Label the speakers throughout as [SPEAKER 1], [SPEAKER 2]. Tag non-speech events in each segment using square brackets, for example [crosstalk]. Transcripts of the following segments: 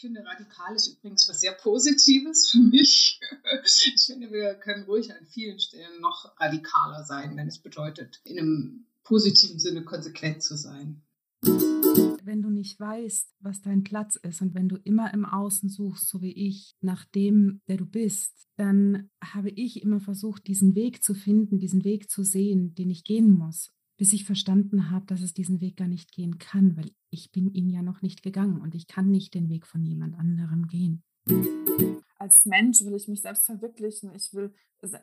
[SPEAKER 1] Ich finde, radikal ist übrigens was sehr Positives für mich. [laughs] Ich finde, wir können ruhig an vielen Stellen noch radikaler sein, wenn es bedeutet, in einem positiven Sinne konsequent zu sein.
[SPEAKER 2] Wenn du nicht weißt, was dein Platz ist und wenn du immer im Außen suchst, so wie ich, nach dem, der du bist, dann habe ich immer versucht, diesen Weg zu finden, diesen Weg zu sehen, den ich gehen muss, bis ich verstanden habe, dass es diesen Weg gar nicht gehen kann, weil ich bin ihn ja noch nicht gegangen und ich kann nicht den Weg von jemand anderem gehen
[SPEAKER 3] als Mensch will ich mich selbst verwirklichen, ich will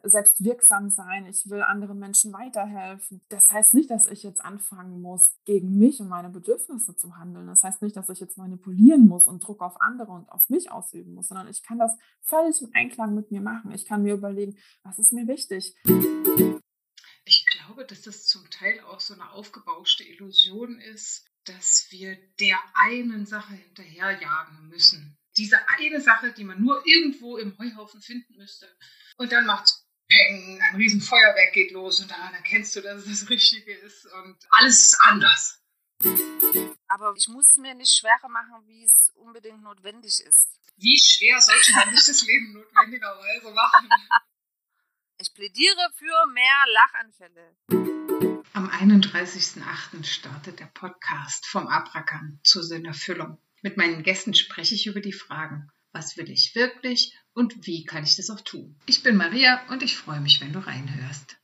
[SPEAKER 3] selbst wirksam sein, ich will anderen Menschen weiterhelfen. Das heißt nicht, dass ich jetzt anfangen muss, gegen mich und meine Bedürfnisse zu handeln. Das heißt nicht, dass ich jetzt manipulieren muss und Druck auf andere und auf mich ausüben muss, sondern ich kann das völlig im Einklang mit mir machen. Ich kann mir überlegen, was ist mir wichtig.
[SPEAKER 1] Glaube, dass das zum Teil auch so eine aufgebauschte Illusion ist, dass wir der einen Sache hinterherjagen müssen diese eine Sache, die man nur irgendwo im Heuhaufen finden müsste. Und dann macht Peng, ein riesen Feuerwerk geht los und daran erkennst du, dass es das Richtige ist und alles ist anders.
[SPEAKER 4] Aber ich muss es mir nicht schwerer machen, wie es unbedingt notwendig ist.
[SPEAKER 1] Wie schwer sollte man sich das Leben notwendigerweise machen? [laughs]
[SPEAKER 4] Ich plädiere für mehr Lachanfälle.
[SPEAKER 1] Am 31.08. startet der Podcast vom Abrakan zur Sinnerfüllung. Mit meinen Gästen spreche ich über die Fragen, was will ich wirklich und wie kann ich das auch tun. Ich bin Maria und ich freue mich, wenn du reinhörst.